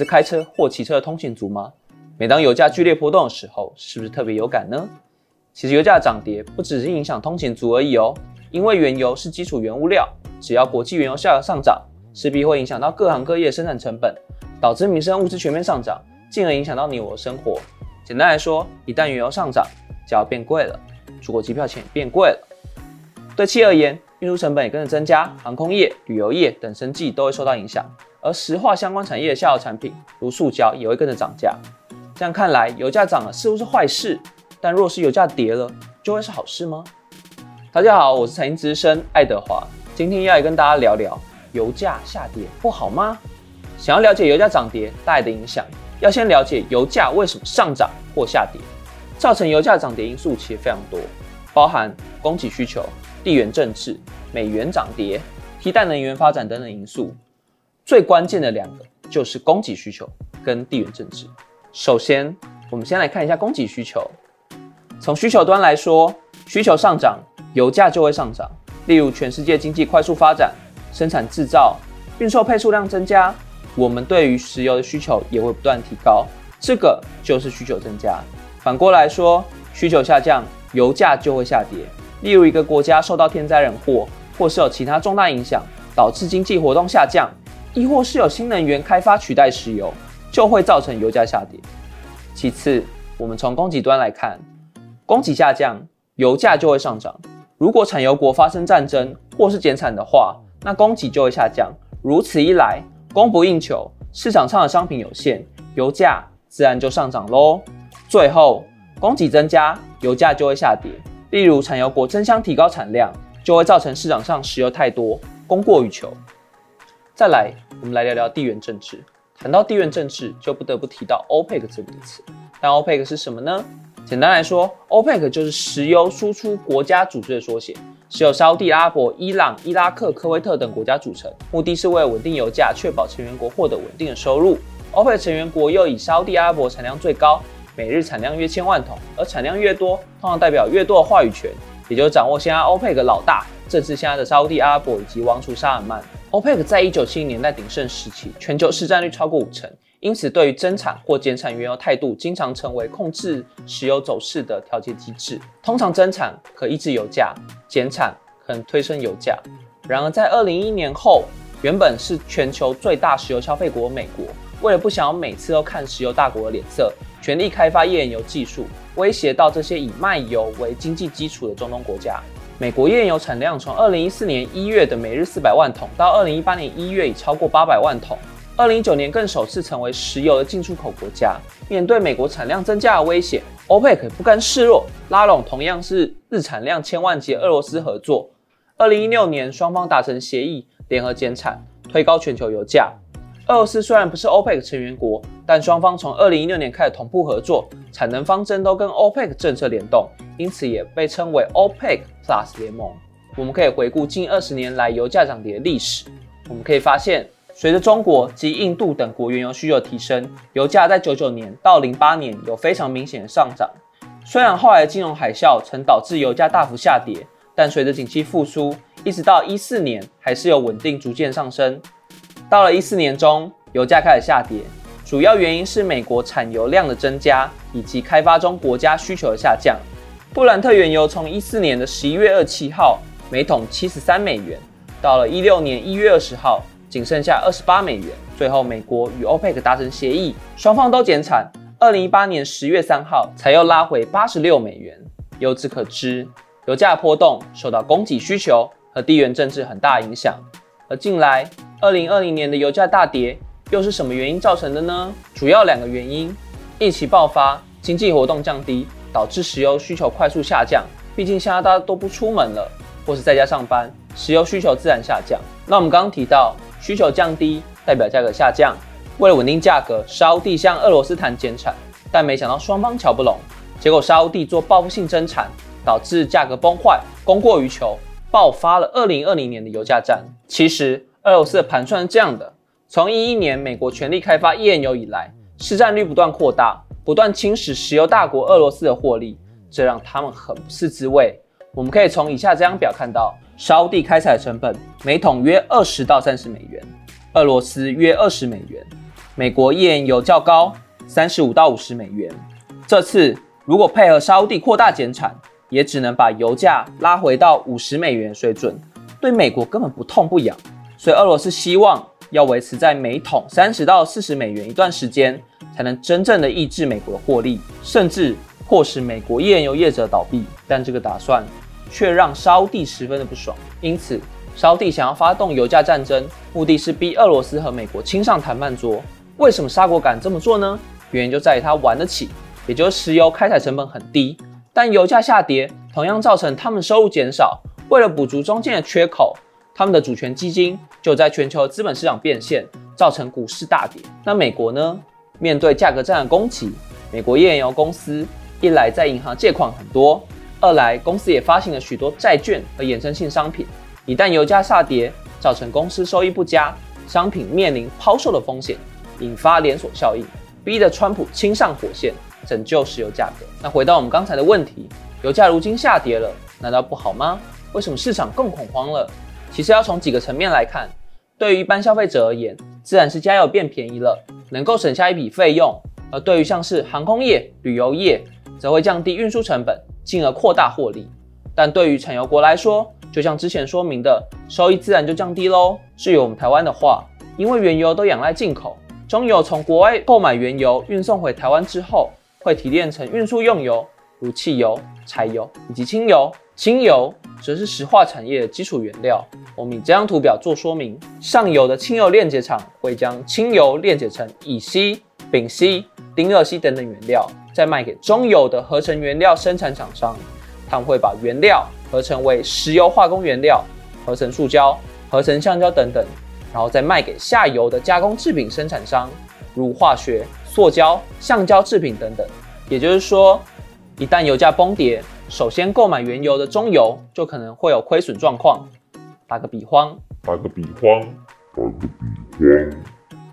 是开车或骑车的通勤族吗？每当油价剧烈波动的时候，是不是特别有感呢？其实油价涨跌不只是影响通勤族而已哦，因为原油是基础原物料，只要国际原油价格上涨，势必会影响到各行各业的生产成本，导致民生物资全面上涨，进而影响到你我的生活。简单来说，一旦原油上涨，就要变贵了，出国机票钱变贵了。对企业而言，运输成本也跟着增加，航空业、旅游业等生计都会受到影响。而石化相关产业的下游产品，如塑胶，也会跟着涨价。这样看来，油价涨了似乎是坏事，但若是油价跌了，就会是好事吗？大家好，我是财经资深爱德华，今天要来跟大家聊聊油价下跌不好吗？想要了解油价涨跌带来的影响，要先了解油价为什么上涨或下跌。造成油价涨跌因素其实非常多，包含供给需求、地缘政治、美元涨跌、替代能源发展等等因素。最关键的两个就是供给需求跟地缘政治。首先，我们先来看一下供给需求。从需求端来说，需求上涨，油价就会上涨。例如，全世界经济快速发展，生产制造、运售配数量增加，我们对于石油的需求也会不断提高，这个就是需求增加。反过来说，需求下降，油价就会下跌。例如，一个国家受到天灾人祸，或是有其他重大影响，导致经济活动下降，亦或是有新能源开发取代石油。就会造成油价下跌。其次，我们从供给端来看，供给下降，油价就会上涨。如果产油国发生战争或是减产的话，那供给就会下降。如此一来，供不应求，市场上的商品有限，油价自然就上涨喽。最后，供给增加，油价就会下跌。例如，产油国争相提高产量，就会造成市场上石油太多，供过于求。再来，我们来聊聊地缘政治。谈到地缘政治，就不得不提到 OPEC 这个词。但 OPEC 是什么呢？简单来说，OPEC 就是石油输出国家组织的缩写，是由沙地阿拉伯、伊朗、伊拉克、科威特等国家组成，目的是为了稳定油价，确保成员国获得稳定的收入。OPEC 成员国又以沙地阿拉伯产量最高，每日产量约千万桶，而产量越多，通常代表越多的话语权，也就是掌握现在 OPEC 老大，正是现在的沙地阿拉伯以及王储沙尔曼。OPEC 在一九七零年代鼎盛时期，全球市占率超过五成，因此对于增产或减产原油态度，经常成为控制石油走势的调节机制。通常增产可抑制油价，减产可能推升油价。然而在二零一一年后，原本是全球最大石油消费国美国，为了不想要每次都看石油大国的脸色，全力开发页岩油技术，威胁到这些以卖油为经济基础的中东国家。美国页岩油产量从二零一四年一月的每日四百万桶，到二零一八年一月已超过八百万桶。二零一九年更首次成为石油的进出口国家。面对美国产量增加的威胁，OPEC 不甘示弱，拉拢同样是日产量千万级的俄罗斯合作。二零一六年，双方达成协议，联合减产，推高全球油价。俄罗斯虽然不是 OPEC 成员国，但双方从二零一六年开始同步合作，产能方针都跟 OPEC 政策联动，因此也被称为 OPEC Plus 联盟。我们可以回顾近二十年来油价涨跌的历史，我们可以发现，随着中国及印度等国原油需求提升，油价在九九年到零八年有非常明显的上涨。虽然后来的金融海啸曾导致油价大幅下跌，但随着景气复苏，一直到一四年还是有稳定逐渐上升。到了一四年中，油价开始下跌，主要原因是美国产油量的增加以及开发中国家需求的下降。布兰特原油从一四年的十一月二七号每桶七十三美元，到了一六年一月二十号仅剩下二十八美元。最后，美国与 OPEC 达成协议，双方都减产。二零一八年十月三号才又拉回八十六美元。由此可知，油价波动受到供给需求和地缘政治很大影响。而近来，二零二零年的油价大跌，又是什么原因造成的呢？主要两个原因：疫情爆发，经济活动降低，导致石油需求快速下降。毕竟现在大家都不出门了，或是在家上班，石油需求自然下降。那我们刚刚提到，需求降低代表价格下降。为了稳定价格，沙地向俄罗斯谈减产，但没想到双方瞧不拢，结果沙地做报复性增产，导致价格崩坏，供过于求，爆发了二零二零年的油价战。其实。俄罗斯的盘算是这样的：从一一年美国全力开发页岩油以来，市占率不断扩大，不断侵蚀石油大国俄罗斯的获利，这让他们很不是滋味。我们可以从以下这张表看到，沙地开采成本每桶约二十到三十美元，俄罗斯约二十美元。美国页岩油较高，三十五到五十美元。这次如果配合沙地扩大减产，也只能把油价拉回到五十美元水准，对美国根本不痛不痒。所以俄罗斯希望要维持在每桶三十到四十美元一段时间，才能真正的抑制美国的获利，甚至迫使美国页岩油业者倒闭。但这个打算却让沙地十分的不爽，因此沙地想要发动油价战争，目的是逼俄罗斯和美国亲上谈判桌。为什么沙国敢这么做呢？原因就在于他玩得起，也就是石油开采成本很低，但油价下跌同样造成他们收入减少。为了补足中间的缺口，他们的主权基金就在全球资本市场变现，造成股市大跌。那美国呢？面对价格战的攻击，美国页岩油公司一来在银行借款很多，二来公司也发行了许多债券和衍生性商品。一旦油价下跌，造成公司收益不佳，商品面临抛售的风险。引发连锁效应，逼得川普亲上火线，拯救石油价格。那回到我们刚才的问题，油价如今下跌了，难道不好吗？为什么市场更恐慌了？其实要从几个层面来看。对于一般消费者而言，自然是加油变便宜了，能够省下一笔费用；而对于像是航空业、旅游业，则会降低运输成本，进而扩大获利。但对于产油国来说，就像之前说明的，收益自然就降低喽。至于我们台湾的话，因为原油都仰赖进口。中油从国外购买原油运送回台湾之后，会提炼成运输用油，如汽油、柴油以及轻油。轻油则是石化产业的基础原料。我们以这张图表做说明：上游的轻油炼解厂会将轻油炼解成乙烯、丙烯、丁二烯等等原料，再卖给中游的合成原料生产厂商。他们会把原料合成为石油化工原料，合成塑胶、合成橡胶等等。然后再卖给下游的加工制品生产商，如化学、塑胶、橡胶制品等等。也就是说，一旦油价崩跌，首先购买原油的中油就可能会有亏损状况。打个比方，打个比方，打个比方，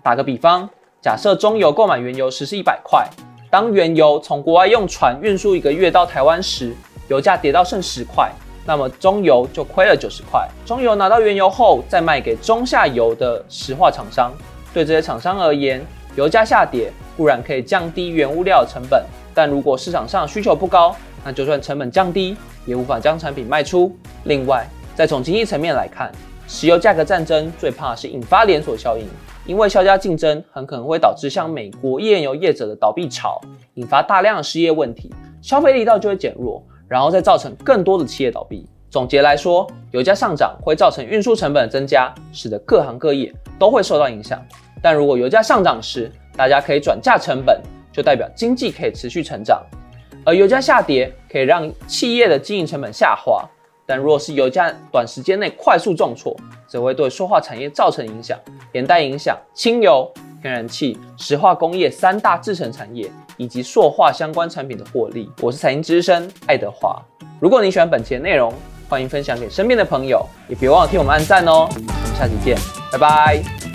打个比方，假设中油购买原油时是一百块，当原油从国外用船运输一个月到台湾时，油价跌到剩十块。那么中油就亏了九十块。中油拿到原油后，再卖给中下游的石化厂商。对这些厂商而言，油价下跌固然可以降低原物料成本，但如果市场上需求不高，那就算成本降低，也无法将产品卖出。另外，再从经济层面来看，石油价格战争最怕是引发连锁效应，因为销价竞争很可能会导致像美国页岩油业者的倒闭潮，引发大量的失业问题，消费力道就会减弱。然后再造成更多的企业倒闭。总结来说，油价上涨会造成运输成本的增加，使得各行各业都会受到影响。但如果油价上涨时，大家可以转嫁成本，就代表经济可以持续成长；而油价下跌可以让企业的经营成本下滑。但若是油价短时间内快速重挫，则会对塑化产业造成影响，连带影响轻油、天然气、石化工业三大制成产业。以及塑化相关产品的获利。我是财经之声爱德华。如果你喜欢本期的内容，欢迎分享给身边的朋友，也别忘了替我们按赞哦。我们下期见，拜拜。